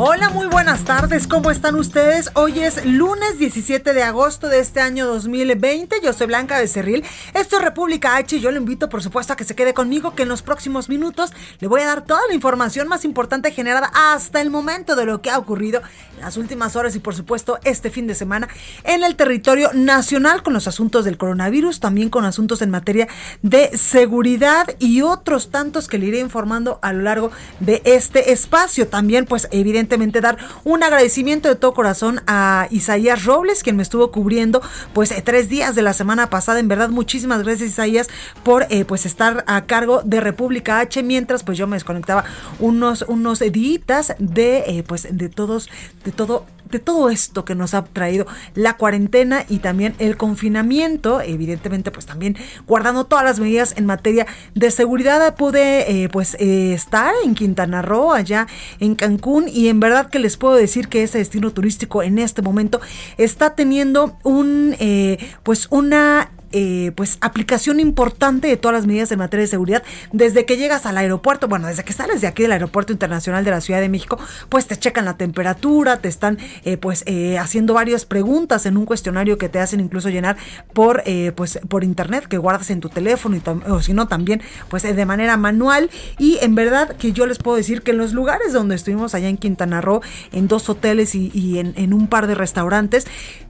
Hola, muy buenas tardes, ¿cómo están ustedes? Hoy es lunes 17 de agosto de este año 2020, yo soy Blanca Becerril, esto es República H y yo le invito por supuesto a que se quede conmigo que en los próximos minutos le voy a dar toda la información más importante generada hasta el momento de lo que ha ocurrido en las últimas horas y por supuesto este fin de semana en el territorio nacional con los asuntos del coronavirus, también con asuntos en materia de seguridad y otros tantos que le iré informando a lo largo de este espacio. También pues evidentemente dar un agradecimiento de todo corazón a Isaías Robles, quien me estuvo cubriendo pues eh, tres días de la semana pasada. En verdad, muchísimas gracias Isaías por eh, pues estar a cargo de República H, mientras pues yo me desconectaba unos, unos días de eh, pues de todos, de todo de todo esto que nos ha traído la cuarentena y también el confinamiento, evidentemente pues también guardando todas las medidas en materia de seguridad pude eh, pues eh, estar en Quintana Roo, allá en Cancún y en verdad que les puedo decir que ese destino turístico en este momento está teniendo un eh, pues una eh, pues aplicación importante de todas las medidas en materia de seguridad desde que llegas al aeropuerto, bueno, desde que sales de aquí del aeropuerto internacional de la Ciudad de México, pues te checan la temperatura, te están eh, pues eh, haciendo varias preguntas en un cuestionario que te hacen incluso llenar por pues por internet que guardas en tu teléfono y o si no también pues de manera manual. Y en verdad que yo les puedo decir que en los lugares donde estuvimos allá en Quintana Roo, en dos hoteles y, en, en un par de restaurantes,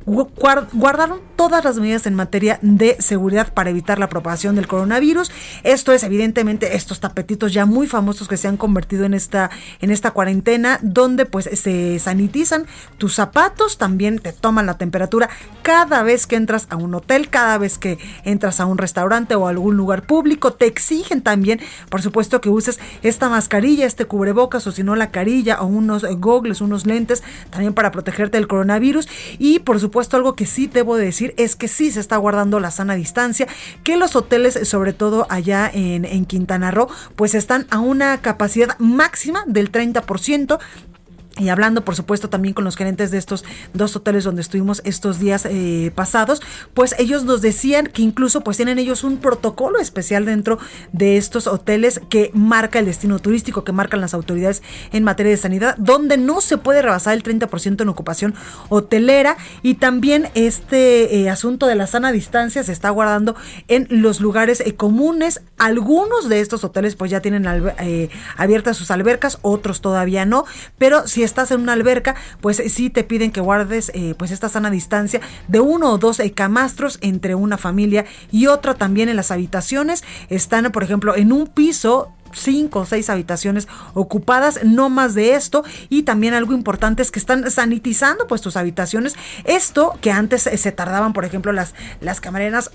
guardaron todas las medidas en materia de seguridad para evitar la propagación del coronavirus. Esto es evidentemente estos tapetitos ya muy famosos que se han convertido en esta en esta cuarentena donde pues se sanitizan tus zapatos, también te toman la temperatura cada vez que entras a un hotel, cada vez que entras a un restaurante o algún lugar público, te exigen también, por supuesto que uses esta mascarilla, este cubrebocas o si no la carilla o unos gogles, unos lentes también para protegerte del coronavirus y por supuesto puesto algo que sí debo decir es que sí se está guardando la sana distancia, que los hoteles, sobre todo allá en, en Quintana Roo, pues están a una capacidad máxima del 30%. Y hablando, por supuesto, también con los gerentes de estos dos hoteles donde estuvimos estos días eh, pasados, pues ellos nos decían que incluso pues tienen ellos un protocolo especial dentro de estos hoteles que marca el destino turístico, que marcan las autoridades en materia de sanidad, donde no se puede rebasar el 30% en ocupación hotelera y también este eh, asunto de la sana distancia se está guardando en los lugares eh, comunes. Algunos de estos hoteles pues ya tienen abiertas sus albercas, otros todavía no, pero si estás en una alberca, pues sí te piden que guardes eh, pues esta sana distancia de uno o dos eh, camastros entre una familia y otra también en las habitaciones. Están, por ejemplo, en un piso cinco o seis habitaciones ocupadas, no más de esto. Y también algo importante es que están sanitizando pues tus habitaciones. Esto que antes eh, se tardaban, por ejemplo, las, las camareras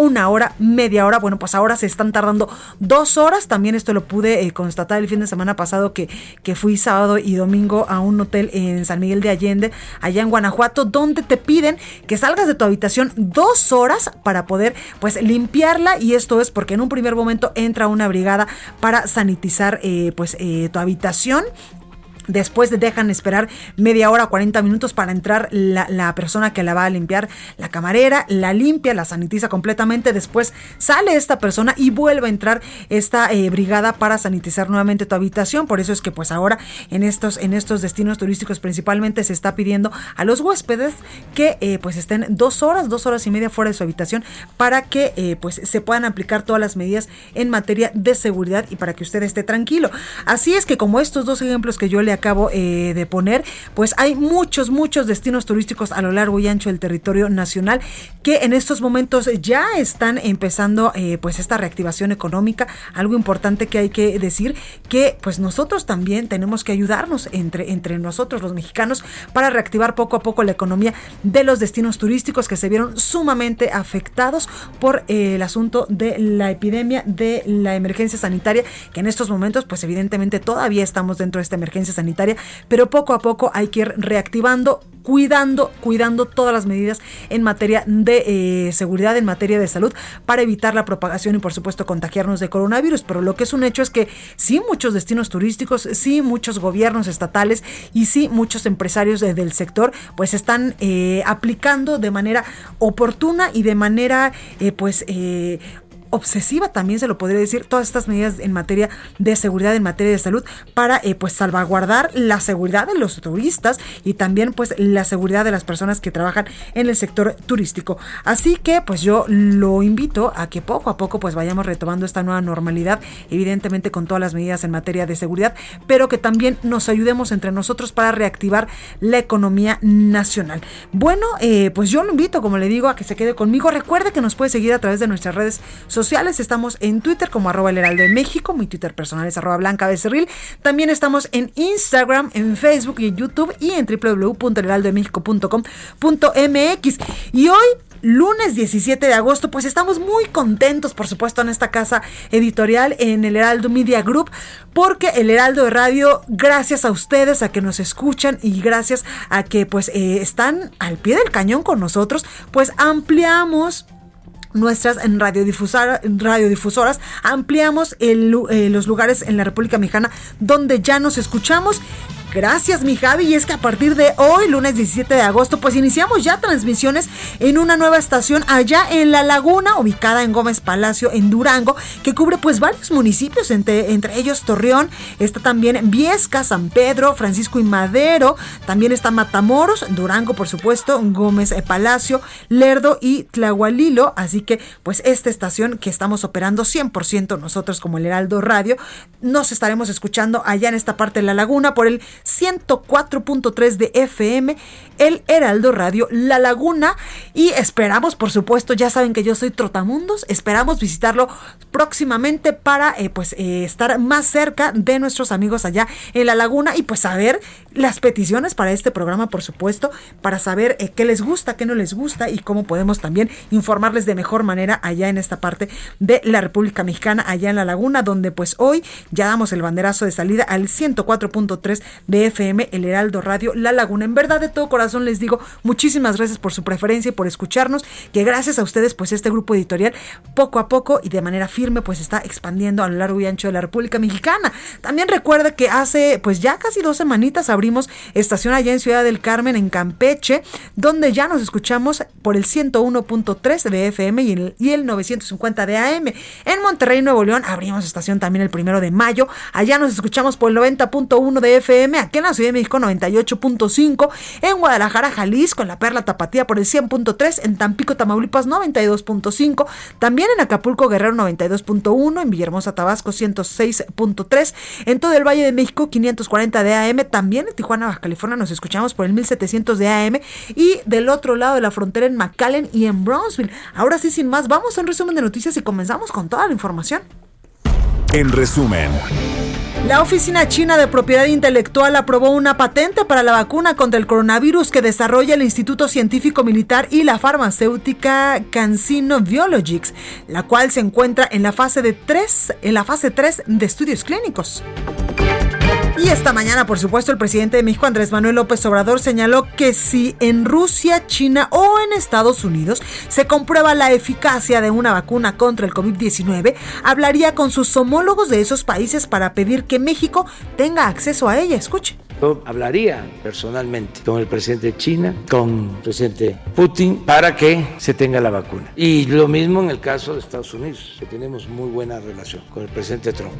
una hora, media hora. Bueno, pues ahora se están tardando dos horas. También esto lo pude eh, constatar el fin de semana pasado que, que fui sábado y domingo a un hotel en San Miguel de Allende, allá en Guanajuato, donde te piden que salgas de tu habitación dos horas para poder pues limpiarla. Y esto es porque en un primer momento entra una brigada para sanitizar eh, pues eh, tu habitación Después dejan esperar media hora, 40 minutos para entrar la, persona que la va a limpiar, la camarera, la limpia, la sanitiza completamente. Después sale esta persona y vuelve a entrar esta eh, brigada para sanitizar nuevamente tu habitación. Por eso es que pues ahora en estos, en estos destinos turísticos principalmente se está pidiendo a los huéspedes que eh, pues estén dos horas, dos horas y media fuera de su habitación para que eh, pues se puedan aplicar todas las medidas en materia de seguridad y para que usted esté tranquilo. Así es que como estos dos ejemplos que yo le acabo eh, de poner, pues hay muchos, muchos destinos turísticos a lo largo y ancho del territorio nacional que en estos momentos ya están empezando eh, pues esta reactivación económica. Algo importante que hay que decir que pues nosotros también tenemos que ayudarnos entre, entre nosotros los mexicanos para reactivar poco a poco la economía de los destinos turísticos que se vieron sumamente afectados por eh, el asunto de la epidemia de la emergencia sanitaria que en estos momentos pues evidentemente todavía estamos dentro de esta emergencia sanitaria pero poco a poco hay que ir reactivando cuidando, cuidando todas las medidas en materia de eh, seguridad, en materia de salud, para evitar la propagación y por supuesto contagiarnos de coronavirus. Pero lo que es un hecho es que sí muchos destinos turísticos, sí muchos gobiernos estatales y sí muchos empresarios del sector, pues están eh, aplicando de manera oportuna y de manera eh, pues obsesiva también se lo podría decir todas estas medidas en materia de seguridad en materia de salud para eh, pues salvaguardar la seguridad de los turistas y también pues la seguridad de las personas que trabajan en el sector turístico. Así que pues yo lo invito a que poco a poco pues vayamos retomando esta nueva normalidad evidentemente con todas las medidas en materia de seguridad pero que también nos ayudemos entre nosotros para reactivar la economía nacional. Bueno eh, pues yo lo invito como le digo a que se quede conmigo. Recuerde que nos puede seguir a través de nuestras redes sociales sociales. Estamos en Twitter como arroba el heraldo de México. Mi Twitter personal es arroba blanca becerril. También estamos en Instagram, en Facebook y en YouTube y en www.elheraldodemexico.com.mx. Y hoy lunes 17 de agosto, pues estamos muy contentos, por supuesto, en esta casa editorial, en el Heraldo Media Group, porque el Heraldo de Radio, gracias a ustedes, a que nos escuchan y gracias a que pues eh, están al pie del cañón con nosotros, pues ampliamos nuestras radiodifusoras, ampliamos eh, los lugares en la República Mexicana donde ya nos escuchamos Gracias, mi Javi. Y es que a partir de hoy, lunes 17 de agosto, pues iniciamos ya transmisiones en una nueva estación allá en La Laguna, ubicada en Gómez Palacio, en Durango, que cubre pues varios municipios, entre, entre ellos Torreón, está también Viesca, San Pedro, Francisco y Madero, también está Matamoros, Durango, por supuesto, Gómez eh, Palacio, Lerdo y Tlahualilo. Así que, pues esta estación que estamos operando 100% nosotros como el Heraldo Radio, nos estaremos escuchando allá en esta parte de La Laguna por el 104.3 de FM, el Heraldo Radio La Laguna. Y esperamos, por supuesto, ya saben que yo soy Trotamundos, esperamos visitarlo próximamente para eh, pues eh, estar más cerca de nuestros amigos allá en La Laguna y pues saber las peticiones para este programa, por supuesto, para saber eh, qué les gusta, qué no les gusta y cómo podemos también informarles de mejor manera allá en esta parte de la República Mexicana, allá en La Laguna, donde pues hoy ya damos el banderazo de salida al 104.3 de FM, el Heraldo Radio La Laguna. En verdad, de todo corazón les digo muchísimas gracias por su preferencia y por escucharnos, que gracias a ustedes, pues este grupo editorial poco a poco y de manera firme, pues está expandiendo a lo largo y ancho de la República Mexicana. También recuerda que hace pues ya casi dos semanitas abrimos estación allá en Ciudad del Carmen, en Campeche, donde ya nos escuchamos por el 101.3 de FM y el, y el 950 de AM. En Monterrey, Nuevo León, abrimos estación también el primero de mayo. Allá nos escuchamos por el 90.1 de FM aquí en la Ciudad de México 98.5, en Guadalajara, Jalisco, en la Perla Tapatía por el 100.3, en Tampico, Tamaulipas 92.5, también en Acapulco, Guerrero 92.1, en Villahermosa, Tabasco 106.3, en todo el Valle de México 540 de AM, también en Tijuana, Baja California nos escuchamos por el 1700 de AM y del otro lado de la frontera en McAllen y en Brownsville. Ahora sí, sin más, vamos a un resumen de noticias y comenzamos con toda la información. En resumen. La Oficina China de Propiedad Intelectual aprobó una patente para la vacuna contra el coronavirus que desarrolla el Instituto Científico Militar y la farmacéutica CanSino Biologics, la cual se encuentra en la fase de 3, en la fase 3 de estudios clínicos. Y esta mañana, por supuesto, el presidente de México, Andrés Manuel López Obrador, señaló que si en Rusia, China o en Estados Unidos se comprueba la eficacia de una vacuna contra el COVID-19, hablaría con sus homólogos de esos países para pedir que México tenga acceso a ella. Escuche. Yo hablaría personalmente con el presidente de China, con el presidente Putin, para que se tenga la vacuna. Y lo mismo en el caso de Estados Unidos, que tenemos muy buena relación con el presidente Trump.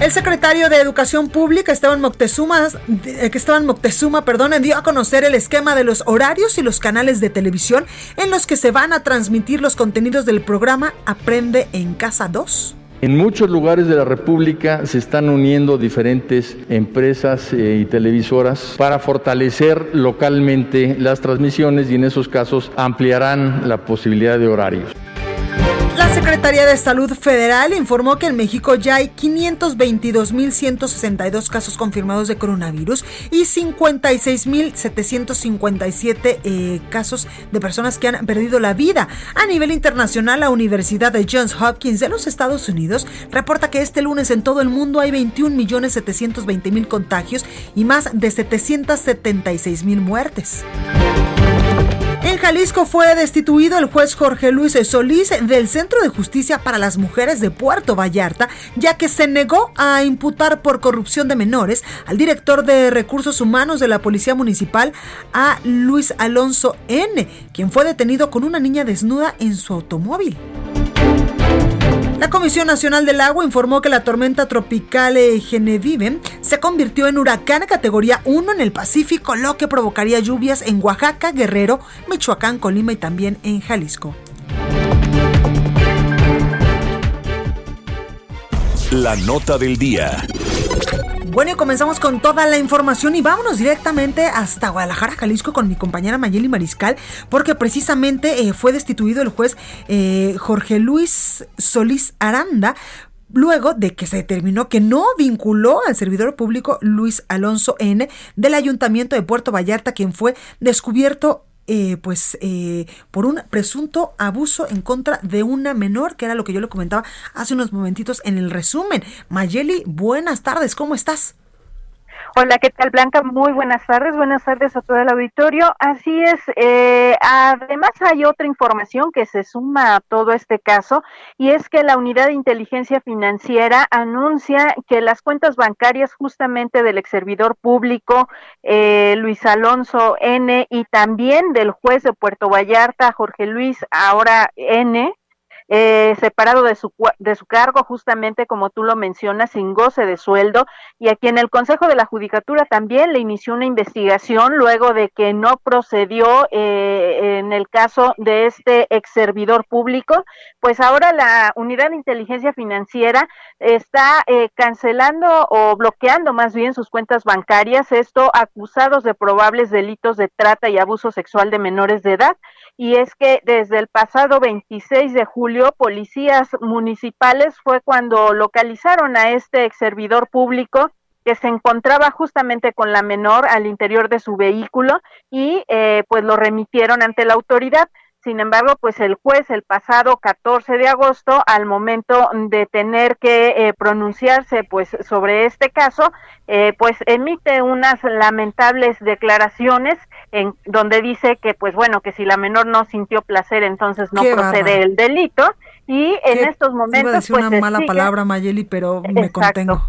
El secretario de Educación Pública, Esteban Moctezuma, eh, Esteban Moctezuma, perdón, dio a conocer el esquema de los horarios y los canales de televisión en los que se van a transmitir los contenidos del programa Aprende en Casa 2. En muchos lugares de la República se están uniendo diferentes empresas eh, y televisoras para fortalecer localmente las transmisiones y en esos casos ampliarán la posibilidad de horarios. Secretaría de Salud Federal informó que en México ya hay 522.162 casos confirmados de coronavirus y 56.757 eh, casos de personas que han perdido la vida. A nivel internacional, la Universidad de Johns Hopkins de los Estados Unidos reporta que este lunes en todo el mundo hay 21.720.000 contagios y más de 776.000 muertes. En Jalisco fue destituido el juez Jorge Luis Solís del Centro de Justicia para las Mujeres de Puerto Vallarta, ya que se negó a imputar por corrupción de menores al director de Recursos Humanos de la Policía Municipal, a Luis Alonso N., quien fue detenido con una niña desnuda en su automóvil. La Comisión Nacional del Agua informó que la tormenta tropical eh, Genevieve se convirtió en huracán categoría 1 en el Pacífico, lo que provocaría lluvias en Oaxaca, Guerrero, Michoacán, Colima y también en Jalisco. La nota del día. Bueno, y comenzamos con toda la información y vámonos directamente hasta Guadalajara, Jalisco, con mi compañera Mayeli Mariscal, porque precisamente eh, fue destituido el juez eh, Jorge Luis Solís Aranda luego de que se determinó que no vinculó al servidor público Luis Alonso N del Ayuntamiento de Puerto Vallarta, quien fue descubierto eh, pues eh, por un presunto abuso en contra de una menor, que era lo que yo le comentaba hace unos momentitos en el resumen. Mayeli, buenas tardes, ¿cómo estás? Hola, ¿qué tal Blanca? Muy buenas tardes, buenas tardes a todo el auditorio. Así es, eh, además hay otra información que se suma a todo este caso y es que la Unidad de Inteligencia Financiera anuncia que las cuentas bancarias justamente del ex servidor público eh, Luis Alonso N y también del juez de Puerto Vallarta Jorge Luis, ahora N, eh, separado de su, de su cargo, justamente como tú lo mencionas, sin goce de sueldo, y a quien el Consejo de la Judicatura también le inició una investigación luego de que no procedió eh, en el caso de este ex servidor público, pues ahora la Unidad de Inteligencia Financiera está eh, cancelando o bloqueando más bien sus cuentas bancarias, esto acusados de probables delitos de trata y abuso sexual de menores de edad y es que desde el pasado 26 de julio, policías municipales fue cuando localizaron a este ex servidor público que se encontraba justamente con la menor al interior de su vehículo y eh, pues lo remitieron ante la autoridad. Sin embargo, pues el juez el pasado 14 de agosto, al momento de tener que eh, pronunciarse pues sobre este caso, eh, pues emite unas lamentables declaraciones en donde dice que pues bueno que si la menor no sintió placer entonces no procede el delito. Y en estos momentos iba a decir una pues, mala palabra Mayeli pero me contengo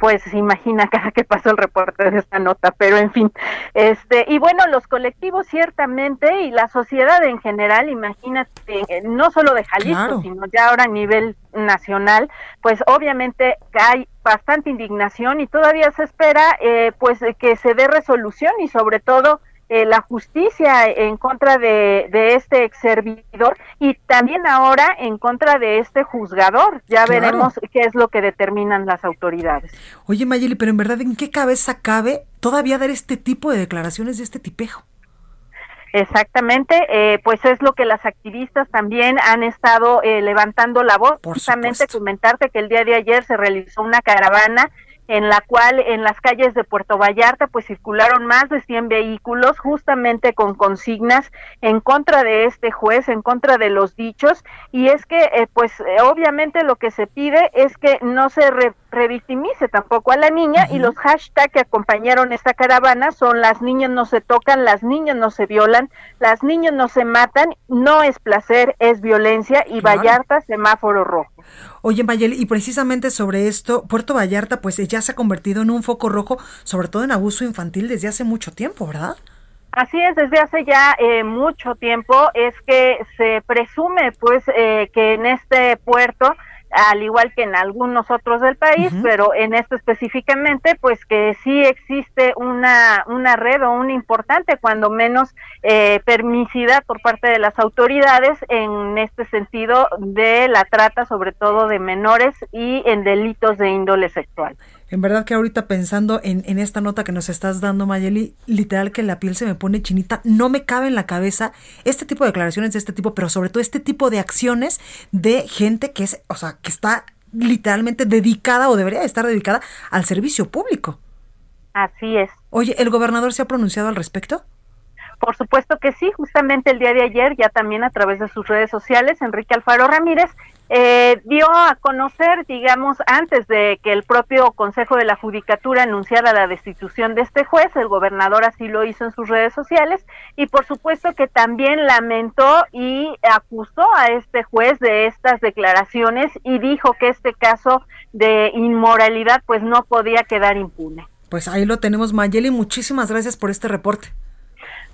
pues se imagina cada que pasó el reporte de esta nota, pero en fin, este, y bueno, los colectivos ciertamente y la sociedad en general, imagínate, eh, no solo de Jalisco, sino ya ahora a nivel nacional, pues obviamente hay bastante indignación y todavía se espera eh, pues que se dé resolución y sobre todo eh, la justicia en contra de, este ex servidor y también ahora en contra de este juzgador. Ya veremos qué es lo que determinan las autoridades. Oye, Mayeli, pero en verdad, ¿en qué cabeza cabe todavía dar este tipo de declaraciones de este tipejo? Exactamente, eh, pues es lo que las activistas también han estado eh, levantando la voz. Justamente comentarte que el día de ayer se realizó una caravana en la cual en las calles de Puerto Vallarta pues circularon más de 100 vehículos justamente con consignas en contra de este juez, en contra de los dichos. Y es que eh, pues eh, obviamente lo que se pide es que no se revictimice tampoco a la niña y los hashtags que acompañaron esta caravana son las niñas no se tocan, las niñas no se violan, las niñas no se matan, no es placer, es violencia y Vallarta semáforo rojo. Oye, Mayeli, y precisamente sobre esto, Puerto Vallarta pues ya se ha convertido en un foco rojo, sobre todo en abuso infantil desde hace mucho tiempo, ¿verdad? Así es, desde hace ya eh, mucho tiempo es que se presume pues eh, que en este puerto al igual que en algunos otros del país, pero en esto específicamente, pues que sí existe una, una red o un importante, cuando menos, eh, permisidad por parte de las autoridades en este sentido de la trata, sobre todo de menores y en delitos de índole sexual. En verdad que ahorita pensando en, en, esta nota que nos estás dando, Mayeli, literal que la piel se me pone chinita, no me cabe en la cabeza este tipo de declaraciones de este tipo, pero sobre todo este tipo de acciones de gente que es, o sea, que está literalmente dedicada o debería estar dedicada al servicio público. Así es. Oye, ¿el gobernador se ha pronunciado al respecto? Por supuesto que sí, justamente el día de ayer, ya también a través de sus redes sociales, Enrique Alfaro Ramírez eh, dio a conocer, digamos, antes de que el propio Consejo de la Judicatura anunciara la destitución de este juez, el gobernador así lo hizo en sus redes sociales y por supuesto que también lamentó y acusó a este juez de estas declaraciones y dijo que este caso de inmoralidad pues no podía quedar impune. Pues ahí lo tenemos, Mayeli, muchísimas gracias por este reporte.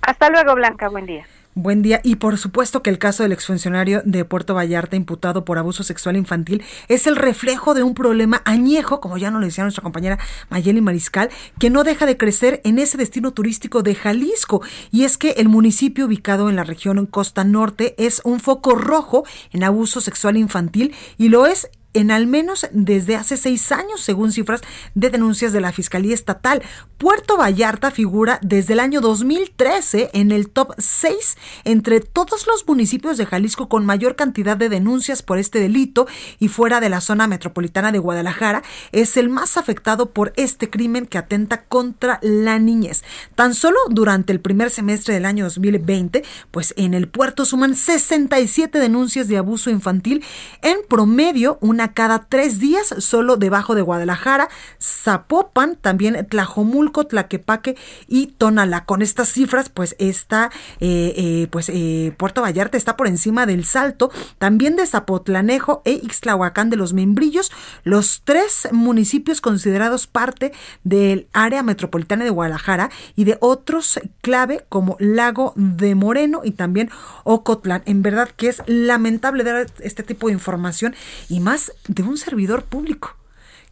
Hasta luego, Blanca, buen día. Buen día. Y por supuesto que el caso del exfuncionario de Puerto Vallarta imputado por abuso sexual infantil es el reflejo de un problema añejo, como ya nos lo decía nuestra compañera Mayeli Mariscal, que no deja de crecer en ese destino turístico de Jalisco. Y es que el municipio ubicado en la región Costa Norte es un foco rojo en abuso sexual infantil y lo es en al menos desde hace seis años, según cifras de denuncias de la Fiscalía Estatal. Puerto Vallarta figura desde el año 2013 en el top 6 entre todos los municipios de Jalisco con mayor cantidad de denuncias por este delito y fuera de la zona metropolitana de Guadalajara es el más afectado por este crimen que atenta contra la niñez. Tan solo durante el primer semestre del año 2020, pues en el puerto suman 67 denuncias de abuso infantil, en promedio una cada tres días, solo debajo de Guadalajara, Zapopan, también Tlajomulco, Tlaquepaque y Tonalá. Con estas cifras, pues está, eh, eh, pues eh, Puerto Vallarta está por encima del Salto, también de Zapotlanejo e Ixtlahuacán de los Membrillos, los tres municipios considerados parte del área metropolitana de Guadalajara y de otros clave como Lago de Moreno y también Ocotlán. En verdad que es lamentable dar este tipo de información y más de un servidor público.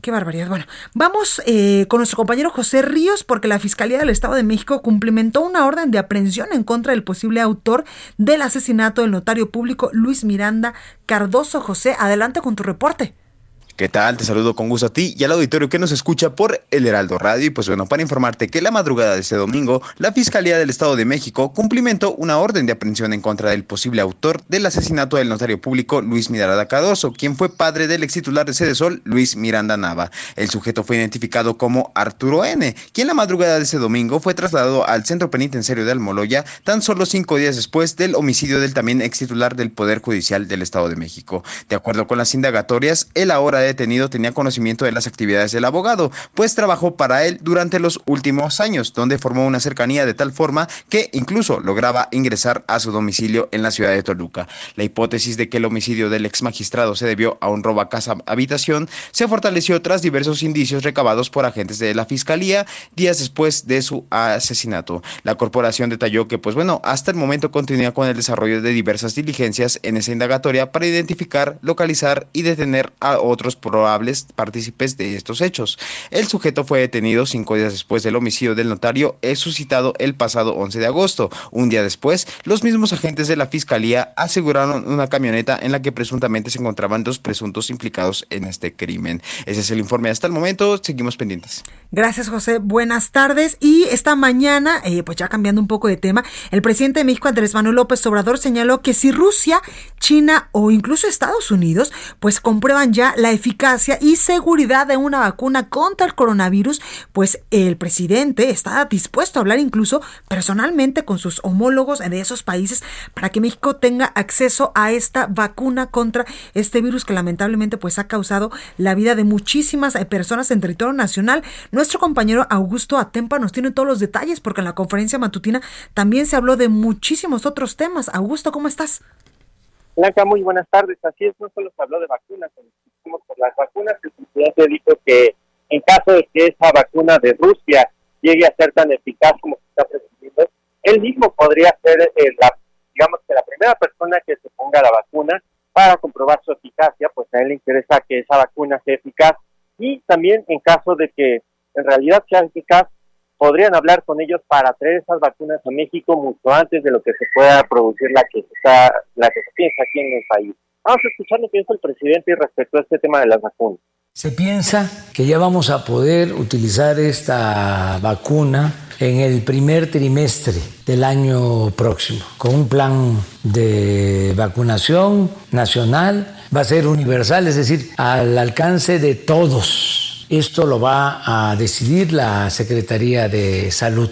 Qué barbaridad. Bueno, vamos eh, con nuestro compañero José Ríos porque la Fiscalía del Estado de México cumplimentó una orden de aprehensión en contra del posible autor del asesinato del notario público Luis Miranda Cardoso. José, adelante con tu reporte. ¿Qué tal? Te saludo con gusto a ti y al auditorio que nos escucha por El Heraldo Radio. Y pues bueno, para informarte que la madrugada de este domingo, la Fiscalía del Estado de México cumplimentó una orden de aprehensión en contra del posible autor del asesinato del notario público Luis Miranda Cardoso, quien fue padre del ex titular de Sede Sol, Luis Miranda Nava. El sujeto fue identificado como Arturo N., quien la madrugada de ese domingo fue trasladado al centro penitenciario de Almoloya tan solo cinco días después del homicidio del también ex titular del Poder Judicial del Estado de México. De acuerdo con las indagatorias, el ahora detenido tenía conocimiento de las actividades del abogado, pues trabajó para él durante los últimos años, donde formó una cercanía de tal forma que incluso lograba ingresar a su domicilio en la ciudad de Toluca. La hipótesis de que el homicidio del ex magistrado se debió a un robo a casa habitación se fortaleció tras diversos indicios recabados por agentes de la fiscalía días después de su asesinato. La corporación detalló que, pues bueno, hasta el momento continúa con el desarrollo de diversas diligencias en esa indagatoria para identificar, localizar y detener a otros probables partícipes de estos hechos. El sujeto fue detenido cinco días después del homicidio del notario, suscitado el pasado 11 de agosto. Un día después, los mismos agentes de la fiscalía aseguraron una camioneta en la que presuntamente se encontraban dos presuntos implicados en este crimen. Ese es el informe hasta el momento. Seguimos pendientes. Gracias, José. Buenas tardes. Y esta mañana, eh, pues ya cambiando un poco de tema, el presidente de México, Andrés Manuel López Obrador, señaló que si Rusia, China o incluso Estados Unidos, pues comprueban ya la eficacia y seguridad de una vacuna contra el coronavirus, pues el presidente está dispuesto a hablar incluso personalmente con sus homólogos de esos países para que México tenga acceso a esta vacuna contra este virus que lamentablemente pues ha causado la vida de muchísimas eh, personas en territorio nacional. Nuestro compañero Augusto Atempa nos tiene todos los detalles porque en la conferencia matutina también se habló de muchísimos otros temas. Augusto, ¿cómo estás? Blanca, muy buenas tardes. Así es, no solo se habló de vacunas, por las vacunas, el presidente dijo que en caso de que esa vacuna de Rusia llegue a ser tan eficaz como se está pretendiendo, él mismo podría ser, eh, la, digamos que la primera persona que se ponga la vacuna para comprobar su eficacia, pues a él le interesa que esa vacuna sea eficaz y también en caso de que en realidad sea eficaz, podrían hablar con ellos para traer esas vacunas a México mucho antes de lo que se pueda producir la que está, la que se piensa aquí en el país. Vamos a escuchar lo que dijo el presidente respecto a este tema de las vacunas. Se piensa que ya vamos a poder utilizar esta vacuna en el primer trimestre del año próximo, con un plan de vacunación nacional, va a ser universal, es decir, al alcance de todos. Esto lo va a decidir la Secretaría de Salud.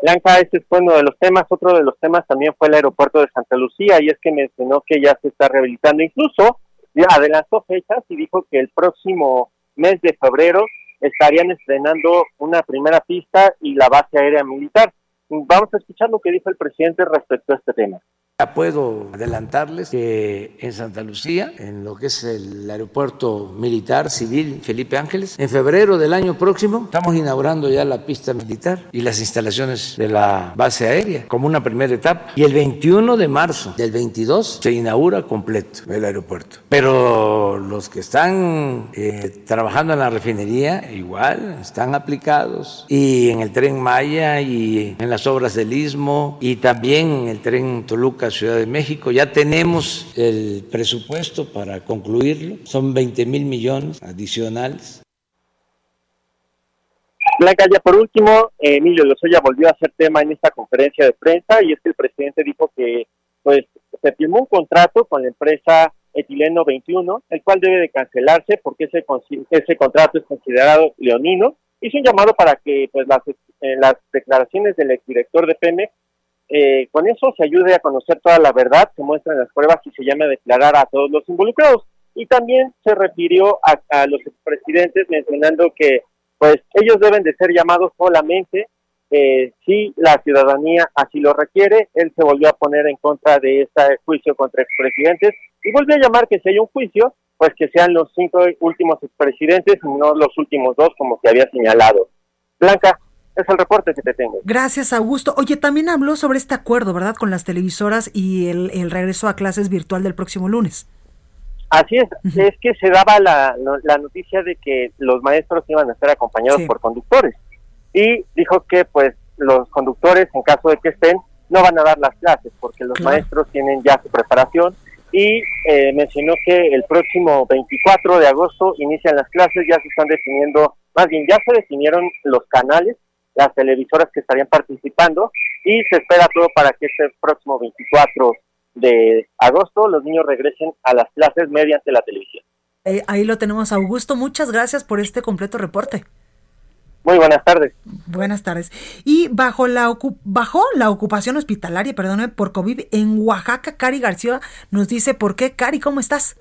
Blanca, este fue uno de los temas. Otro de los temas también fue el aeropuerto de Santa Lucía y es que mencionó que ya se está rehabilitando. Incluso ya adelantó fechas y dijo que el próximo mes de febrero estarían estrenando una primera pista y la base aérea militar. Vamos a escuchar lo que dijo el presidente respecto a este tema. Ya puedo adelantarles que en Santa Lucía, en lo que es el aeropuerto militar civil Felipe Ángeles, en febrero del año próximo estamos inaugurando ya la pista militar y las instalaciones de la base aérea como una primera etapa. Y el 21 de marzo del 22 se inaugura completo el aeropuerto. Pero los que están eh, trabajando en la refinería igual están aplicados y en el tren Maya y en las obras del Istmo y también en el tren Toluca Ciudad de México. Ya tenemos el presupuesto para concluirlo. Son 20 mil millones adicionales. Blanca, ya por último, Emilio Lozoya volvió a hacer tema en esta conferencia de prensa y es que el presidente dijo que pues se firmó un contrato con la empresa Etileno 21, el cual debe de cancelarse porque ese, ese contrato es considerado leonino. Hizo un llamado para que pues las, eh, las declaraciones del exdirector de Pemex eh, con eso se ayude a conocer toda la verdad, se muestran las pruebas y se llama a declarar a todos los involucrados. Y también se refirió a, los expresidentes mencionando que pues ellos deben de ser llamados solamente eh, si la ciudadanía así lo requiere. Él se volvió a poner en contra de este juicio contra expresidentes y volvió a llamar que si hay un juicio, pues que sean los cinco últimos expresidentes y no los últimos dos como se había señalado. Blanca, es el reporte que te tengo. Gracias, Augusto. Oye, también habló sobre este acuerdo, ¿verdad?, con las televisoras y el, regreso a clases virtual del próximo lunes. Así es, es que se daba la, la, noticia de que los maestros iban a estar acompañados por conductores y dijo que pues los conductores, en caso de que estén, no van a dar las clases porque los maestros tienen ya su preparación y eh, mencionó que el próximo 24 de agosto inician las clases, ya se están definiendo, más bien ya se definieron los canales las televisoras que estarían participando y se espera todo para que este próximo 24 de agosto los niños regresen a las clases mediante la televisión. Eh, ahí lo tenemos, Augusto. Muchas gracias por este completo reporte. Muy buenas tardes. Buenas tardes. Y bajo la, bajo la ocupación hospitalaria, perdóname, por COVID en Oaxaca, Cari García nos dice por qué. Cari, ¿cómo estás?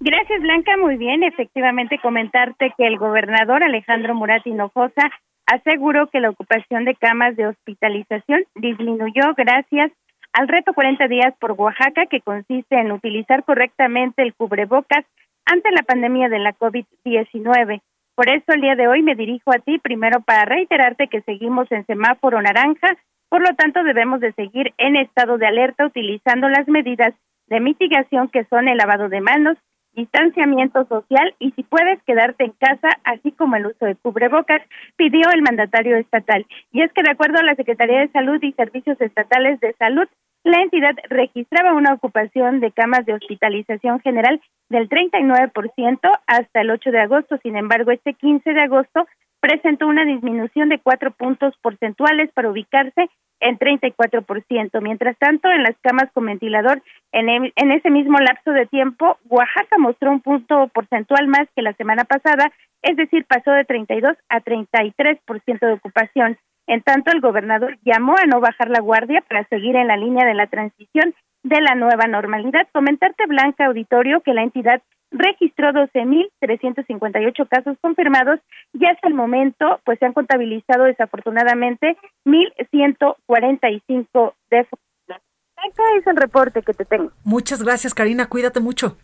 Gracias, Blanca. Muy bien. Efectivamente, comentarte que el gobernador Alejandro Murat Hinojosa aseguró que la ocupación de camas de hospitalización disminuyó gracias al reto 40 días por Oaxaca, que consiste en utilizar correctamente el cubrebocas ante la pandemia de la COVID-19. Por eso el día de hoy me dirijo a ti primero para reiterarte que seguimos en semáforo naranja, por lo tanto debemos de seguir en estado de alerta utilizando las medidas de mitigación que son el lavado de manos, distanciamiento social y si puedes quedarte en casa, así como el uso de cubrebocas, pidió el mandatario estatal. Y es que de acuerdo a la Secretaría de Salud y Servicios Estatales de Salud, la entidad registraba una ocupación de camas de hospitalización general del 39% hasta el 8 de agosto. Sin embargo, este 15 de agosto presentó una disminución de cuatro puntos porcentuales para ubicarse en 34%. Mientras tanto, en las camas con ventilador, en, en ese mismo lapso de tiempo, Oaxaca mostró un punto porcentual más que la semana pasada, es decir, pasó de 32 a 33% de ocupación. En tanto, el gobernador llamó a no bajar la guardia para seguir en la línea de la transición de la nueva normalidad. Comentarte, Blanca Auditorio, que la entidad registró 12.358 casos confirmados y hasta el momento pues se han contabilizado desafortunadamente 1.145 defunciones. Acá es el reporte que te tengo. Muchas gracias, Karina. Cuídate mucho.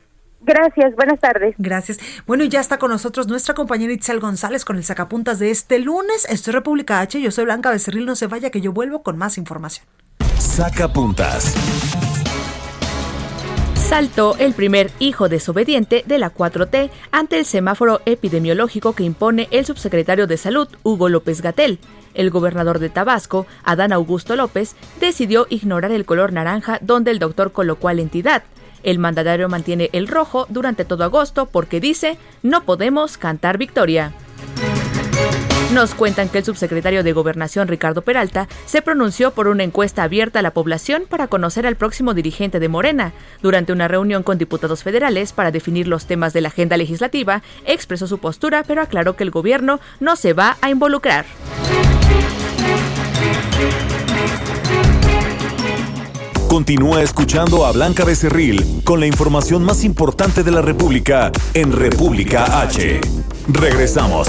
Gracias, buenas tardes. Gracias. Bueno, y ya está con nosotros nuestra compañera Itzel González con el sacapuntas de este lunes. Esto es República H. Yo soy Blanca Becerril. No se vaya que yo vuelvo con más información. Sacapuntas. Saltó el primer hijo desobediente de la 4T ante el semáforo epidemiológico que impone el subsecretario de Salud, Hugo López Gatel. El gobernador de Tabasco, Adán Augusto López, decidió ignorar el color naranja donde el doctor colocó a la entidad. El mandatario mantiene el rojo durante todo agosto porque dice, no podemos cantar victoria. Nos cuentan que el subsecretario de Gobernación Ricardo Peralta se pronunció por una encuesta abierta a la población para conocer al próximo dirigente de Morena. Durante una reunión con diputados federales para definir los temas de la agenda legislativa, expresó su postura, pero aclaró que el gobierno no se va a involucrar. Continúa escuchando a Blanca Becerril con la información más importante de la República en República H. Regresamos.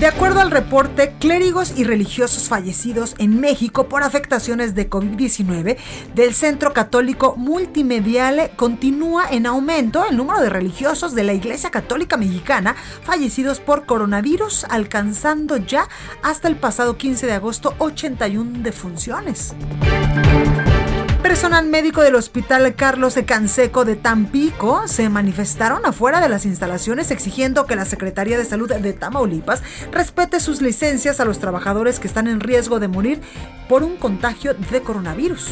De acuerdo al reporte, clérigos y religiosos fallecidos en México por afectaciones de COVID-19 del Centro Católico Multimediale continúa en aumento el número de religiosos de la Iglesia Católica Mexicana fallecidos por coronavirus, alcanzando ya hasta el pasado 15 de agosto 81 defunciones. Personal médico del Hospital Carlos Canseco de Tampico se manifestaron afuera de las instalaciones exigiendo que la Secretaría de Salud de Tamaulipas respete sus licencias a los trabajadores que están en riesgo de morir por un contagio de coronavirus.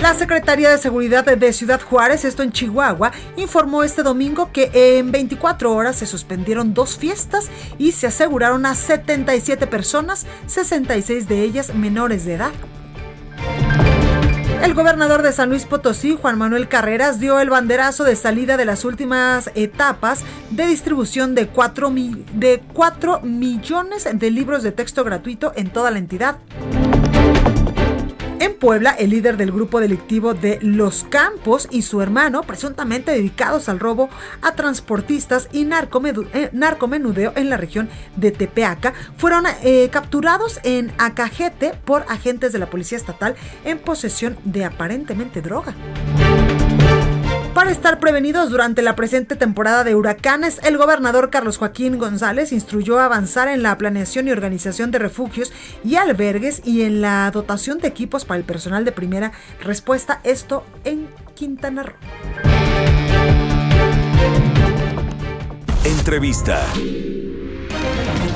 La Secretaría de Seguridad de Ciudad Juárez, esto en Chihuahua, informó este domingo que en 24 horas se suspendieron dos fiestas y se aseguraron a 77 personas, 66 de ellas menores de edad. El gobernador de San Luis Potosí, Juan Manuel Carreras, dio el banderazo de salida de las últimas etapas de distribución de 4, de 4 millones de libros de texto gratuito en toda la entidad. En Puebla, el líder del grupo delictivo de Los Campos y su hermano, presuntamente dedicados al robo a transportistas y eh, narcomenudeo en la región de Tepeaca, fueron eh, capturados en Acajete por agentes de la Policía Estatal en posesión de aparentemente droga. Para estar prevenidos durante la presente temporada de huracanes, el gobernador Carlos Joaquín González instruyó avanzar en la planeación y organización de refugios y albergues y en la dotación de equipos para el personal de primera respuesta, esto en Quintana Roo. Entrevista.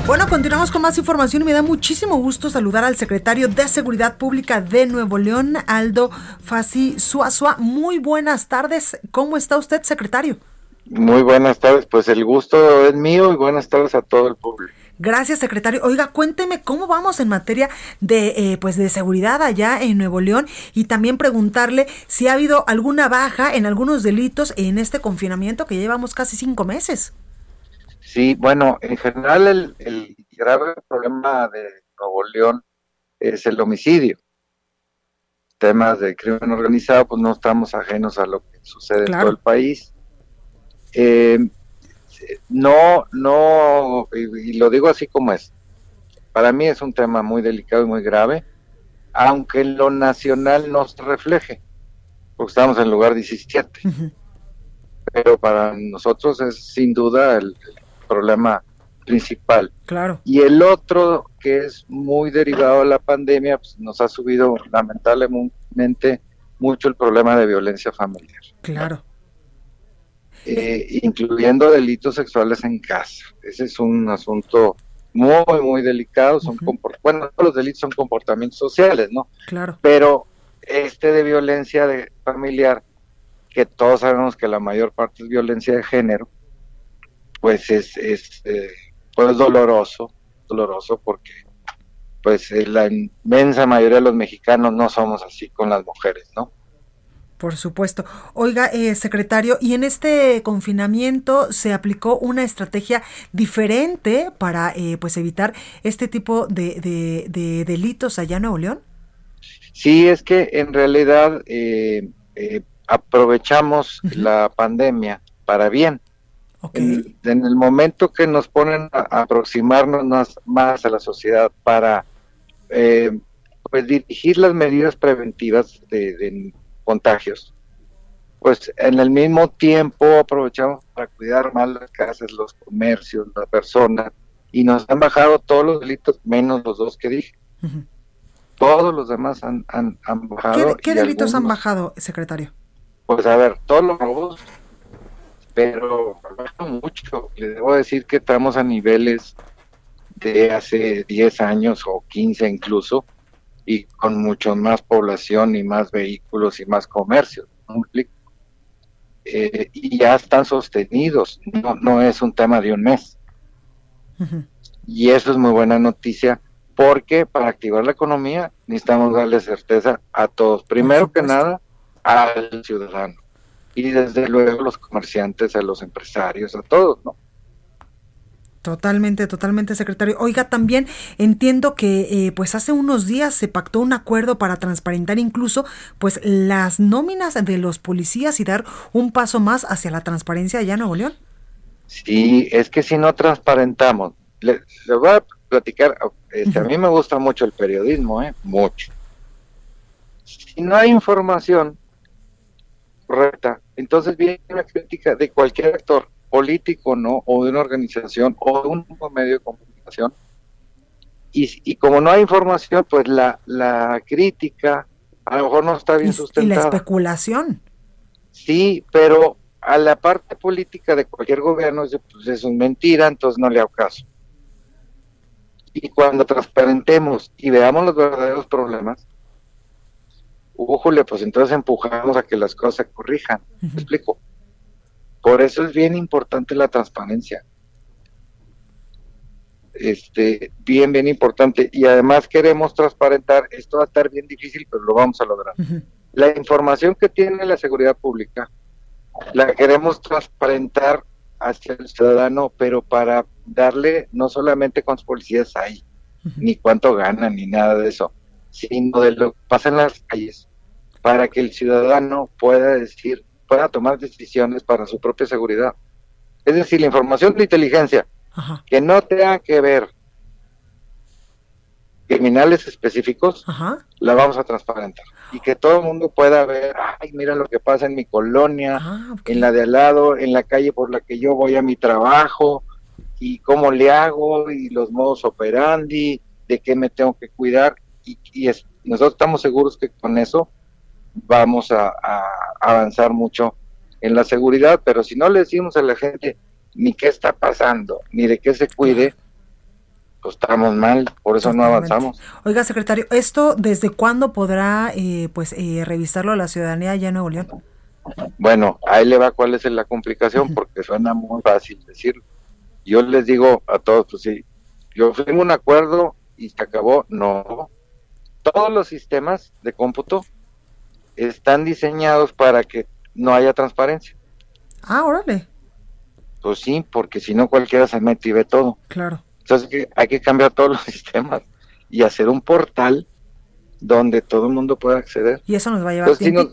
Bueno, continuamos con más información y me da muchísimo gusto saludar al secretario de Seguridad Pública de Nuevo León, Aldo Fasi Suazua. Muy buenas tardes. ¿Cómo está usted, secretario? Muy buenas tardes. Pues el gusto es mío y buenas tardes a todo el público. Gracias, secretario. Oiga, cuénteme cómo vamos en materia de, eh, pues de seguridad allá en Nuevo León y también preguntarle si ha habido alguna baja en algunos delitos en este confinamiento que llevamos casi cinco meses. Sí, bueno, en general el, grave problema de Nuevo León es el homicidio. Temas de crimen organizado, pues no estamos ajenos a lo que sucede en todo el país. Eh, no, no, y, lo digo así como es. Para mí es un tema muy delicado y muy grave, aunque en lo nacional no se refleje, porque estamos en el lugar 17. Pero para nosotros es sin duda el, problema principal. Claro. Y el otro, que es muy derivado de la pandemia, pues nos ha subido lamentablemente mucho el problema de violencia familiar. Claro. Eh, incluyendo delitos sexuales en casa. Ese es un asunto muy, muy delicado. Son Bueno, todos los delitos son comportamientos sociales, ¿no? Claro. Pero este de violencia de familiar, que todos sabemos que la mayor parte es violencia de género, pues es, es eh, pues doloroso, doloroso porque pues eh, la inmensa mayoría de los mexicanos no somos así con las mujeres, ¿no? Por supuesto. Oiga, eh, secretario, ¿y en este confinamiento se aplicó una estrategia diferente para pues evitar este tipo de, de, delitos allá en Nuevo León? Sí, es que en realidad aprovechamos la pandemia para bien. En, el momento que nos ponen a, aproximarnos más, a la sociedad para eh, pues dirigir las medidas preventivas de, contagios, pues en el mismo tiempo aprovechamos para cuidar más las casas, los comercios, las personas, y nos han bajado todos los delitos, menos los dos que dije. Todos los demás han, han, bajado. ¿Qué, delitos han bajado, secretario? Pues a ver, todos los robos, pero mucho. Le debo decir que estamos a niveles de hace 10 años o 15 incluso, y con mucho más población y más vehículos y más comercios. Eh, y ya están sostenidos, no, no es un tema de un mes. Y eso es muy buena noticia porque para activar la economía necesitamos darle certeza a todos. Primero que nada, al ciudadano. Y desde luego los comerciantes, a los empresarios, a todos, ¿no? Totalmente, totalmente, secretario. Oiga, también entiendo que eh, pues hace unos días se pactó un acuerdo para transparentar incluso pues las nóminas de los policías y dar un paso más hacia la transparencia allá en Nuevo León. Sí, es que si no transparentamos, le, voy a platicar, este, a mí me gusta mucho el periodismo, ¿eh? mucho. Si no hay información correcta, entonces viene una crítica de cualquier actor político, ¿no? O de una organización o de un medio de comunicación. Y, y como no hay información, pues la, la crítica a lo mejor no está bien sustentada. Y la especulación. Sí, pero a la parte política de cualquier gobierno pues eso es mentira, entonces no le hago caso. Y cuando transparentemos y veamos los verdaderos problemas, ujule, pues entonces empujamos a que las cosas se corrijan. ¿Me explico? Por eso es bien importante la transparencia. Este, bien, bien importante. Y además queremos transparentar, esto va a estar bien difícil, pero lo vamos a lograr. La información que tiene la seguridad pública, la queremos transparentar hacia el ciudadano, pero para darle no solamente cuántos policías hay, ni cuánto ganan, ni nada de eso, sino de lo que pasa en las calles, para que el ciudadano pueda decir, pueda tomar decisiones para su propia seguridad. Es decir, la información de inteligencia que no tenga que ver criminales específicos, la vamos a transparentar. Y que todo el mundo pueda ver, ay, mira lo que pasa en mi colonia, ah, en la de al lado, en la calle por la que yo voy a mi trabajo, y cómo le hago, y los modos operandi, de qué me tengo que cuidar. Y, nosotros estamos seguros que con eso vamos a, avanzar mucho en la seguridad, pero si no le decimos a la gente ni qué está pasando, ni de qué se cuide, pues estamos mal, por eso no avanzamos. Oiga, secretario, ¿esto desde cuándo podrá eh, pues eh, revisarlo la ciudadanía allá en Nuevo León? Bueno, ahí le va cuál es la complicación, porque suena muy fácil decirlo. Yo les digo a todos, pues sí, yo tengo un acuerdo y se acabó. No, todos los sistemas de cómputo están diseñados para que no haya transparencia. Ah, órale. Pues sí, porque si no cualquiera se mete y ve todo. Claro. Entonces hay que cambiar todos los sistemas y hacer un portal donde todo el mundo pueda acceder. Y eso nos va a llevar tiempo.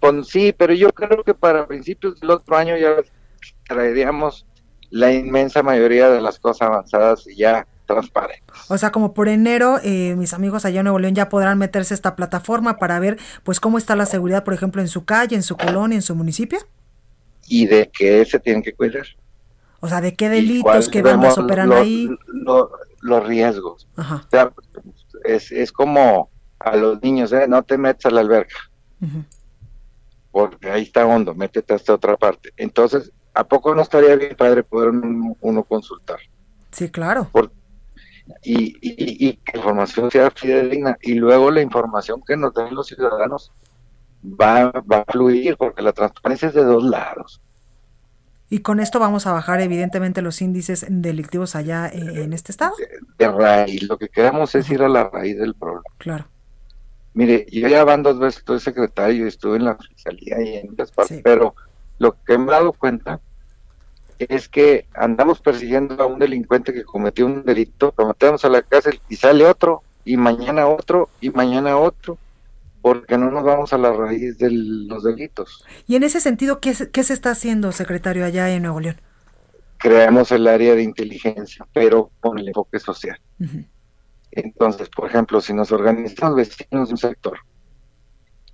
Pues sí, pero yo creo que para principios del otro año ya traeríamos la inmensa mayoría de las cosas avanzadas y ya transparentes. O sea, como por enero, eh, mis amigos allá en Nuevo León ya podrán meterse a esta plataforma para ver, pues, cómo está la seguridad, por ejemplo, en su calle, en su colonia, en su municipio. Y de qué se tienen que cuidar. O sea, de qué delitos, qué bandas operan ahí. los riesgos. Ajá. O sea, es, es como a los niños, ¿eh? no te metas a la alberca. Porque ahí está hondo, métete hasta otra parte. Entonces, ¿a poco no estaría bien, padre, poder uno, consultar? Sí, claro. Y, y, que la información sea fidedigna. Y luego la información que nos den los ciudadanos va, va a fluir, porque la transparencia es de dos lados. Y con esto vamos a bajar evidentemente los índices delictivos allá en, este estado. De, raíz, lo que queremos es ir a la raíz del problema. Claro. Mire, yo ya van dos veces, estoy secretario y estuve en la fiscalía y en otras partes, pero lo que me he dado cuenta es que andamos persiguiendo a un delincuente que cometió un delito, lo metemos a la cárcel y sale otro, y mañana otro, y mañana otro, porque no nos vamos a la raíz de los delitos. Y en ese sentido, ¿qué, se está haciendo, secretario, allá en Nuevo León? Creamos el área de inteligencia, pero con el enfoque social. Entonces, por ejemplo, si nos organizamos vecinos de un sector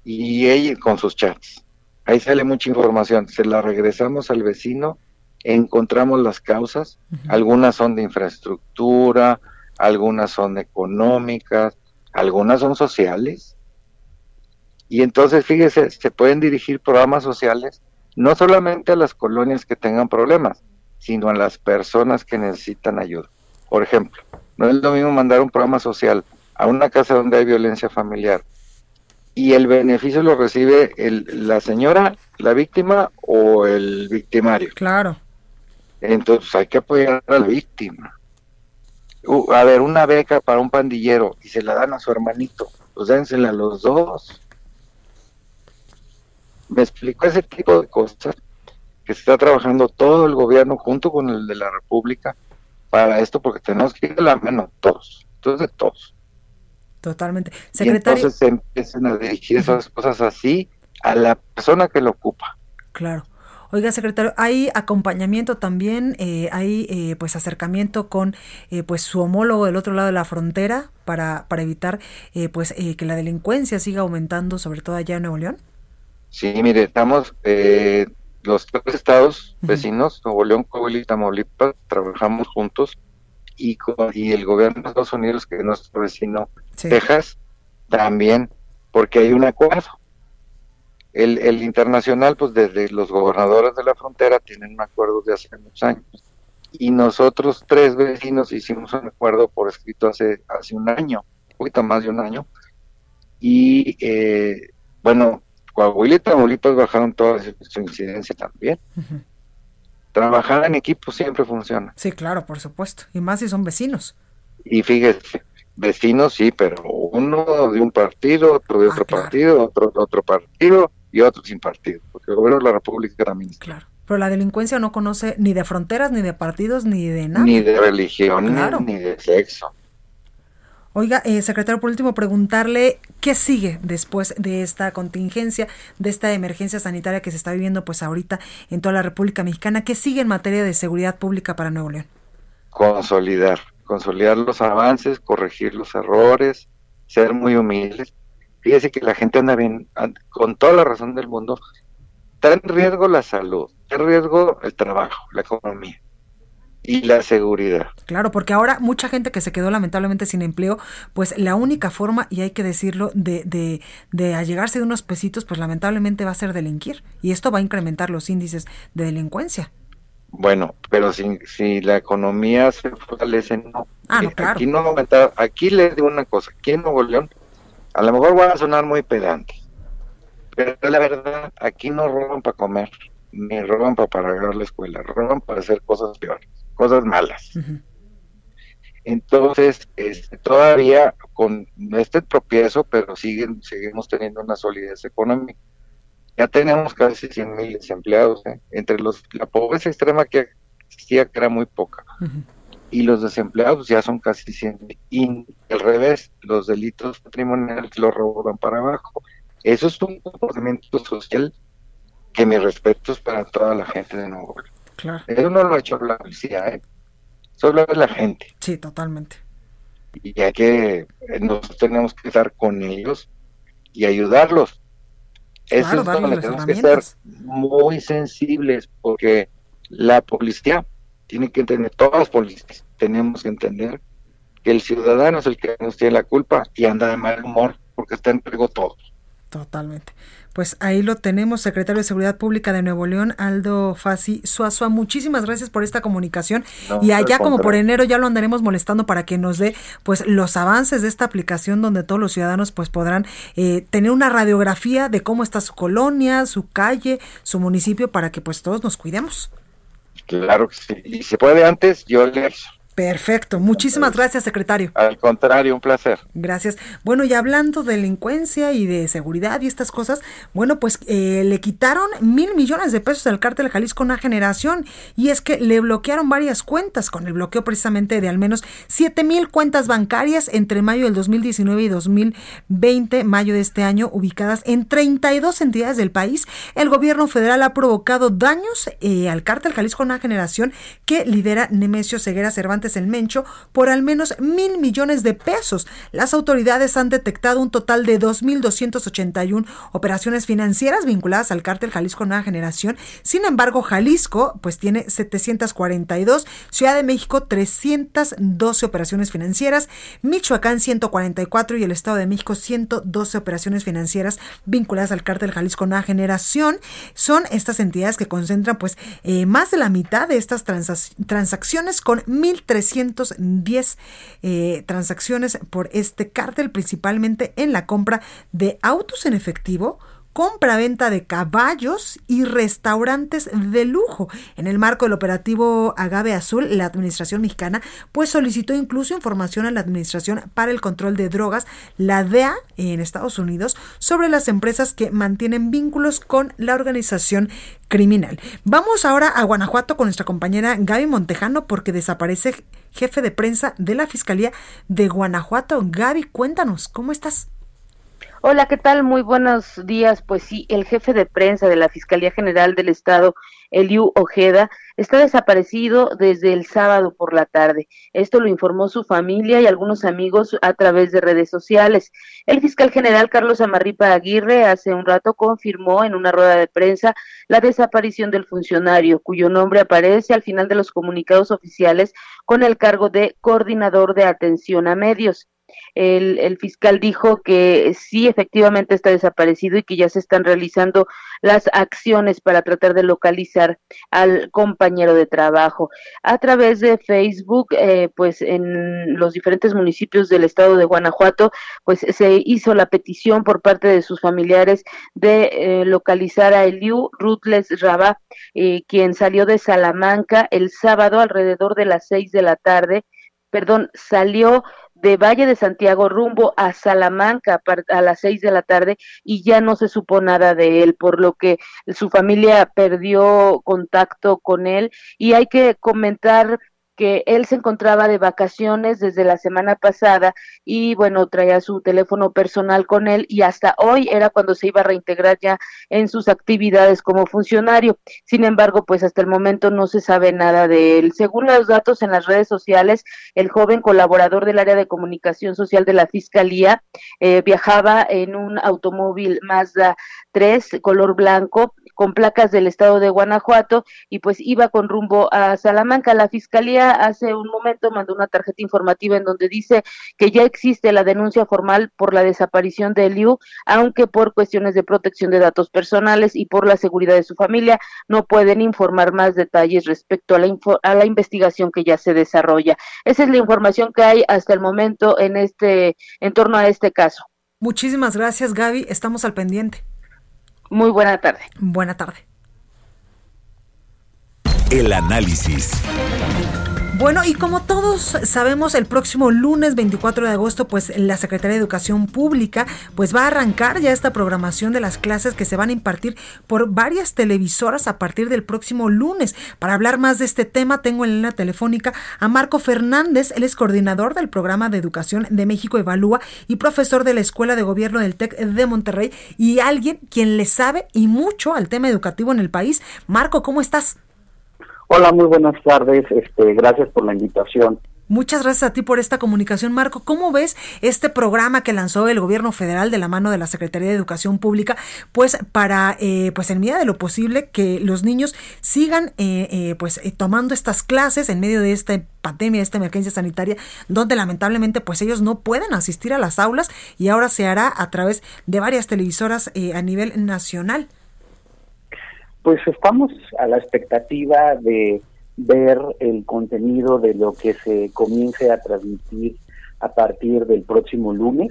y ella con sus chats, Ahí sale mucha información. Se la regresamos al vecino, encontramos las causas. Algunas son de infraestructura, algunas son económicas, algunas son sociales. Y entonces, fíjese, se pueden dirigir programas sociales no solamente a las colonias que tengan problemas, sino a las personas que necesitan ayuda. Por ejemplo, no es lo mismo mandar un programa social a una casa donde hay violencia familiar y el beneficio lo recibe el, la señora, la víctima o el victimario. Claro. Entonces hay que apoyar a la víctima. a ver, una beca para un pandillero y se la dan a su hermanito, pues dénsela a los dos. Me explico ese tipo de cosas que se está trabajando todo el gobierno junto con el de la República para esto, porque tenemos que ir a la mano todos, entonces todos. Totalmente. Secretario. Y entonces se empiezan a dirigir esas cosas así a la persona que lo ocupa. Claro. Oiga, secretario, ¿hay acompañamiento también? Eh, ¿Hay eh, pues acercamiento con eh, pues su homólogo del otro lado de la frontera para, para evitar eh, pues que la delincuencia siga aumentando, sobre todo allá en Nuevo León? Sí, mire, estamos eh, los tres estados vecinos, Nuevo León, Coahuila y Tamaulipas, trabajamos juntos y, con, y el gobierno de Estados Unidos, que es nuestro vecino Texas, también, porque hay un acuerdo. El, el internacional, pues desde los gobernadores de la frontera tienen un acuerdo de hace muchos años. Y nosotros tres vecinos hicimos un acuerdo por escrito hace, hace un año, un poquito más de un año. Y eh, bueno, Coahuila y Tamaulipas bajaron toda su incidencia también. Trabajar en equipo siempre funciona. Sí, claro, por supuesto. Y más si son vecinos. Y fíjese, vecinos sí, pero uno de un partido, otro de ah, otro partido, otro de otro partido y otro sin partido. Porque el gobierno de la República también. Claro. Pero la delincuencia no conoce ni de fronteras, ni de partidos, ni de nada. Ni de religión, ni de sexo. Oiga, eh, secretario, por último, preguntarle qué sigue después de esta contingencia, de esta emergencia sanitaria que se está viviendo pues ahorita en toda la República Mexicana. ¿Qué sigue en materia de seguridad pública para Nuevo León? Consolidar, consolidar los avances, corregir los errores, ser muy humildes. Fíjese que la gente anda bien, con toda la razón del mundo, está en riesgo la salud, está en riesgo el trabajo, la economía y la seguridad. Claro, porque ahora mucha gente que se quedó lamentablemente sin empleo, pues la única forma, y hay que decirlo, de, de, de allegarse de unos pesitos, pues lamentablemente va a ser delinquir. Y esto va a incrementar los índices de delincuencia. Bueno, pero si, si la economía se fortalece, no. Ah, no, claro. Aquí no aumentar, aquí les digo una cosa, aquí en Nuevo León, a lo mejor van a sonar muy pedante, pero la verdad, aquí no roban para comer, ni roban para pagar la escuela, roban para hacer cosas peores cosas malas. Entonces, este, todavía con este tropiezo, pero siguen, seguimos teniendo una solidez económica. Ya tenemos casi 100 mil desempleados, ¿eh? entre los la pobreza extrema que existía, que era muy poca, y los desempleados ya son casi 100 Y al revés, los delitos patrimoniales los roban para abajo. Eso es un comportamiento social que mi respeto es para toda la gente de Nuevo León. Claro. Eso no lo ha hecho la policía, ¿eh? Solo es la gente. Sí, totalmente. Y hay que, nosotros tenemos que estar con ellos y ayudarlos. Eso es donde tenemos que ser muy sensibles, porque la policía tiene que entender, todas las policías tenemos que entender que el ciudadano es el que nos tiene la culpa y anda de mal humor porque está en riesgo todos. Totalmente. Pues ahí lo tenemos, secretario de Seguridad Pública de Nuevo León, Aldo Fasi Suazua. Muchísimas gracias por esta comunicación. y allá como por enero ya lo andaremos molestando para que nos dé pues los avances de esta aplicación donde todos los ciudadanos pues podrán eh, tener una radiografía de cómo está su colonia, su calle, su municipio para que pues todos nos cuidemos. Claro que sí. Y si puede antes, yo le Perfecto, muchísimas gracias, secretario. Al contrario, un placer. Gracias. Bueno, y hablando de delincuencia y de seguridad y estas cosas, bueno, pues eh, le quitaron mil millones de pesos al cártel Jalisco una generación y es que le bloquearon varias cuentas con el bloqueo precisamente de al menos siete mil cuentas bancarias entre mayo del 2019 y 2020, mayo de este año, ubicadas en 32 entidades del país. El gobierno federal ha provocado daños eh, al cártel Jalisco una generación que lidera Nemesio Ceguera Cervantes restaurantes El Mencho por al menos mil millones de pesos. Las autoridades han detectado un total de 2.281 operaciones financieras vinculadas al cártel Jalisco Nueva Generación. Sin embargo, Jalisco pues tiene 742, Ciudad de México 312 operaciones financieras, Michoacán 144 y el Estado de México 112 operaciones financieras vinculadas al cártel Jalisco Nueva Generación. Son estas entidades que concentran pues eh, más de la mitad de estas transacciones con 1.310 eh, transacciones por este cártel, principalmente en la compra de autos en efectivo, compra-venta de caballos y restaurantes de lujo. En el marco del operativo Agave Azul, la Administración mexicana pues solicitó incluso información a la Administración para el Control de Drogas, la DEA en Estados Unidos, sobre las empresas que mantienen vínculos con la organización criminal. Vamos ahora a Guanajuato con nuestra compañera Gaby Montejano porque desaparece jefe de prensa de la Fiscalía de Guanajuato. Gaby, cuéntanos, ¿cómo estás? Hola, ¿qué tal? Muy buenos días. Pues sí, el jefe de prensa de la Fiscalía General del Estado, Eliu Ojeda, está desaparecido desde el sábado por la tarde. Esto lo informó su familia y algunos amigos a través de redes sociales. El fiscal general Carlos Amarripa Aguirre hace un rato confirmó en una rueda de prensa la desaparición del funcionario, cuyo nombre aparece al final de los comunicados oficiales con el cargo de coordinador de atención a medios el, fiscal dijo que sí, efectivamente está desaparecido y que ya se están realizando las acciones para tratar de localizar al compañero de trabajo. A través de Facebook, eh, pues en los diferentes municipios del estado de Guanajuato, pues se hizo la petición por parte de sus familiares de eh, localizar a Eliu Rutles Raba, eh, quien salió de Salamanca el sábado alrededor de las seis de la tarde, perdón, salió de Valle de Santiago rumbo a Salamanca a las seis de la tarde y ya no se supo nada de él, por lo que su familia perdió contacto con él. Y hay que comentar que él se encontraba de vacaciones desde la semana pasada y bueno, traía su teléfono personal con él y hasta hoy era cuando se iba a reintegrar ya en sus actividades como funcionario. Sin embargo, pues hasta el momento no se sabe nada de él. Según los datos en las redes sociales, el joven colaborador del área de comunicación social de la Fiscalía eh, viajaba en un automóvil Mazda 3 color blanco con placas del estado de Guanajuato y pues iba con rumbo a Salamanca. La Fiscalía hace un momento mandó una tarjeta informativa en donde dice que ya existe la denuncia formal por la desaparición de Eliu, aunque por cuestiones de protección de datos personales y por la seguridad de su familia no pueden informar más detalles respecto a la, a la investigación que ya se desarrolla. Esa es la información que hay hasta el momento en este en torno a este caso. Muchísimas gracias, Gaby. Estamos al pendiente. Muy buena tarde. Buena tarde. El análisis. Bueno, y como todos sabemos, el próximo lunes 24 de agosto, pues la Secretaría de Educación Pública, pues va a arrancar ya esta programación de las clases que se van a impartir por varias televisoras a partir del próximo lunes. Para hablar más de este tema, tengo en línea telefónica a Marco Fernández, él es coordinador del programa de educación de México Evalúa y profesor de la Escuela de Gobierno del TEC de Monterrey y alguien quien le sabe y mucho al tema educativo en el país. Marco, ¿cómo estás? Hola, muy buenas tardes. Este, gracias por la invitación. Muchas gracias a ti por esta comunicación, Marco. ¿Cómo ves este programa que lanzó el gobierno federal de la mano de la Secretaría de Educación Pública, pues para, eh, pues en medida de lo posible, que los niños sigan, eh, eh, pues tomando estas clases en medio de esta pandemia, de esta emergencia sanitaria, donde lamentablemente, pues ellos no pueden asistir a las aulas y ahora se hará a través de varias televisoras a nivel nacional. Pues estamos a la expectativa de ver el contenido de lo que se comience a transmitir a partir del próximo lunes.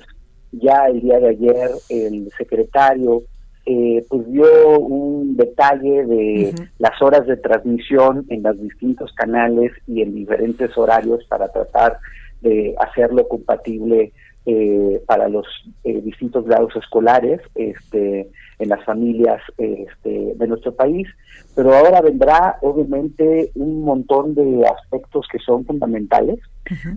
Ya el día de ayer el secretario eh, pues dio un detalle de las horas de transmisión en los distintos canales y en diferentes horarios para tratar de hacerlo compatible eh, para los eh, distintos grados escolares este, en las familias este, de nuestro país, pero ahora vendrá obviamente un montón de aspectos que son fundamentales.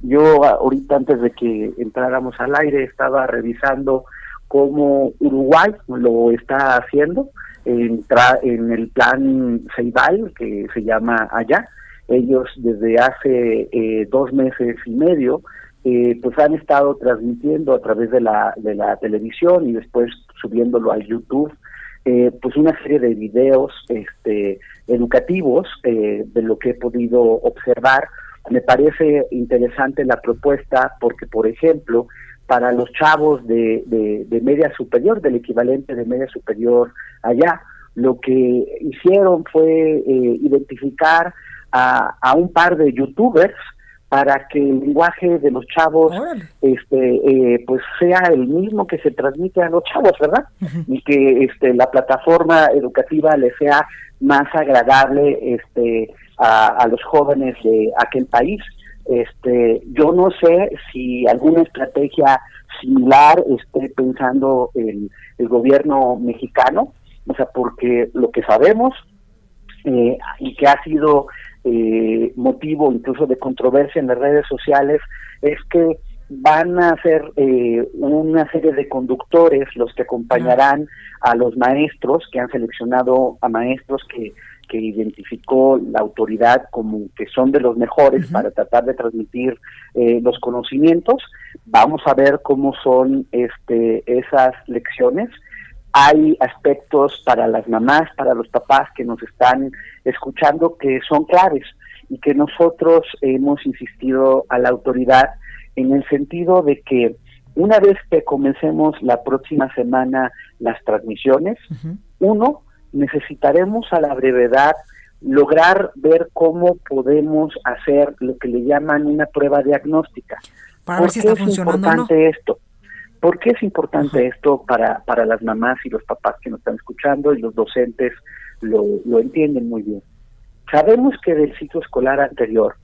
Yo ahorita antes de que entráramos al aire estaba revisando cómo Uruguay lo está haciendo en, en el plan Ceibal, que se llama allá, Ellos desde hace eh, dos meses y medio eh, pues han estado transmitiendo a través de la, de la televisión y después subiéndolo a YouTube eh, pues una serie de videos este, educativos de lo que he podido observar. Me parece interesante la propuesta porque, por ejemplo, para los chavos de, de media superior, del equivalente de media superior allá, lo que hicieron fue identificar a, un par de youtubers para que el lenguaje de los chavos este eh, pues sea el mismo que se transmite a los chavos verdad y que este la plataforma educativa le sea más agradable este a, los jóvenes de aquel país. Este yo no sé si alguna estrategia similar esté pensando el, el gobierno mexicano o sea porque lo que sabemos eh, y que ha sido eh, motivo incluso de controversia en las redes sociales es que van a ser eh, una serie de conductores los que acompañarán a los maestros que han seleccionado a maestros que, que identificó la autoridad como que son de los mejores para tratar de transmitir eh, los conocimientos. Vamos a ver cómo son este, esas lecciones hay aspectos para las mamás, para los papás que nos están escuchando que son claves y que nosotros hemos insistido a la autoridad en el sentido de que una vez que comencemos la próxima semana las transmisiones, uno, necesitaremos a la brevedad lograr ver cómo podemos hacer lo que le llaman una prueba diagnóstica. Para ver si está funcionando importante esto? ¿Por qué es importante esto para, para las mamás y los papás que nos están escuchando y los docentes lo, lo entienden muy bien? Sabemos que del ciclo escolar anterior,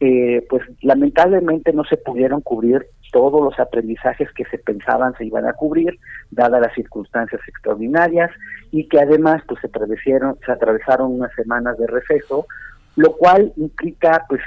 eh, pues lamentablemente no se pudieron cubrir todos los aprendizajes que se pensaban se iban a cubrir, dadas las circunstancias extraordinarias, y que además pues se atravesaron, se atravesaron unas semanas de receso, lo cual implica pues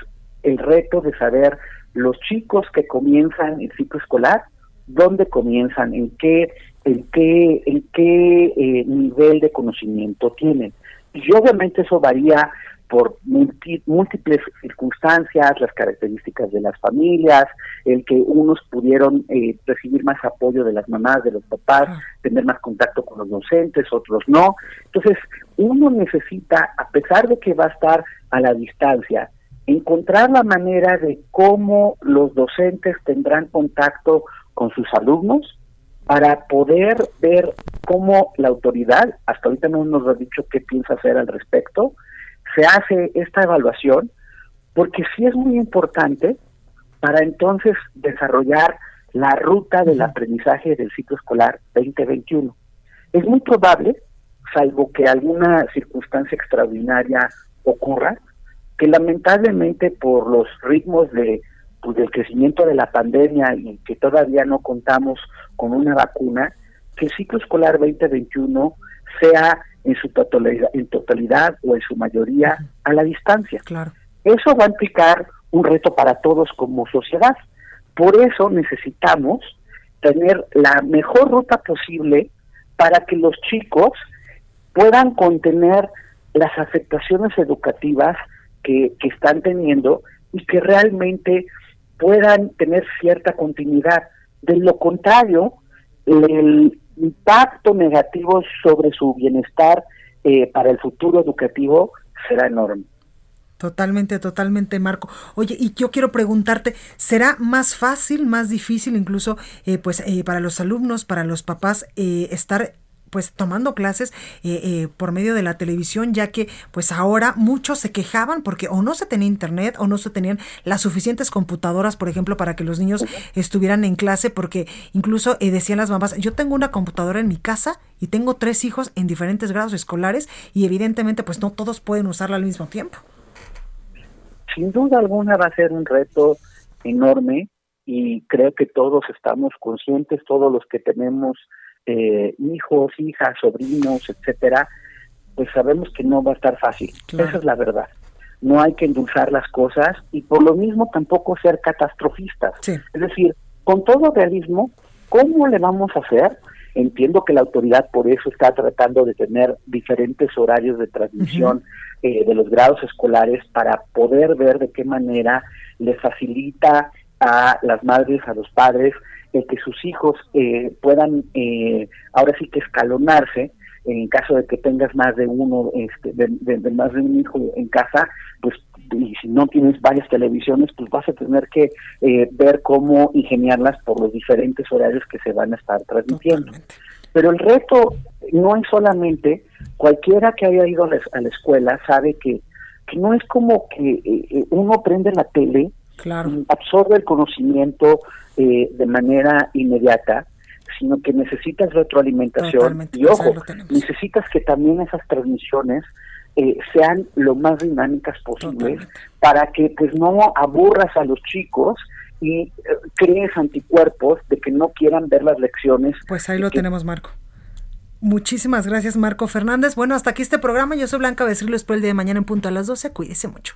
el reto de saber los chicos que comienzan el ciclo escolar, dónde comienzan, en qué, en qué, en qué eh, nivel de conocimiento tienen. Y obviamente eso varía por múltiples circunstancias, las características de las familias, el que unos pudieron eh, recibir más apoyo de las mamás, de los papás, tener más contacto con los docentes, otros no. Entonces, uno necesita, a pesar de que va a estar a la distancia, encontrar la manera de cómo los docentes tendrán contacto con sus alumnos para poder ver cómo la autoridad, hasta ahorita no nos ha dicho qué piensa hacer al respecto, se hace esta evaluación, porque sí es muy importante para entonces desarrollar la ruta del aprendizaje del ciclo escolar 2021. Es muy probable, salvo que alguna circunstancia extraordinaria ocurra, que lamentablemente por los ritmos de pues, del crecimiento de la pandemia y que todavía no contamos con una vacuna, que el ciclo escolar 2021 sea en su totalidad, en totalidad o en su mayoría a la distancia. Claro. Eso va a implicar un reto para todos como sociedad. Por eso necesitamos tener la mejor ruta posible para que los chicos puedan contener las afectaciones educativas que, que están teniendo y que realmente puedan tener cierta continuidad. De lo contrario, el impacto negativo sobre su bienestar eh, para el futuro educativo será enorme. Totalmente, totalmente, Marco. Oye, y yo quiero preguntarte, ¿será más fácil, más difícil incluso, eh, pues, eh, para los alumnos, para los papás, estar pues tomando clases eh, eh, por medio de la televisión, ya que pues ahora muchos se quejaban porque o no se tenía internet o no se tenían las suficientes computadoras, por ejemplo, para que los niños estuvieran en clase, porque incluso eh, decían las mamás, yo tengo una computadora en mi casa y tengo tres hijos en diferentes grados escolares y evidentemente pues no todos pueden usarla al mismo tiempo. Sin duda alguna va a ser un reto enorme y creo que todos estamos conscientes, todos los que tenemos eh, hijos, hijas, sobrinos, etcétera, pues sabemos que no va a estar fácil. Esa es la verdad. No hay que endulzar las cosas y por lo mismo tampoco ser catastrofistas. Es decir, con todo realismo, ¿cómo le vamos a hacer? Entiendo que la autoridad por eso está tratando de tener diferentes horarios de transmisión eh, de los grados escolares para poder ver de qué manera les facilita a las madres, a los padres, el que sus hijos eh, puedan eh, ahora sí que escalonarse en caso de que tengas más de uno, este, de, más de un hijo en casa, pues y si no tienes varias televisiones, pues vas a tener que eh, ver cómo ingeniarlas por los diferentes horarios que se van a estar transmitiendo. Pero el reto no es solamente, cualquiera que haya ido a la, escuela sabe que, que, no es como que eh, uno prende la tele, absorbe el conocimiento eh, de manera inmediata, sino que necesitas retroalimentación y ojo, necesitas que también esas transmisiones eh, sean lo más dinámicas posibles para que pues no aburras a los chicos y eh, crees anticuerpos de que no quieran ver las lecciones. Pues ahí lo tenemos, Marco. Muchísimas gracias, Marco Fernández. Bueno, hasta aquí este programa. Yo soy Blanca Becerril. Espero el día de mañana en punto a las 12. Cuídese mucho.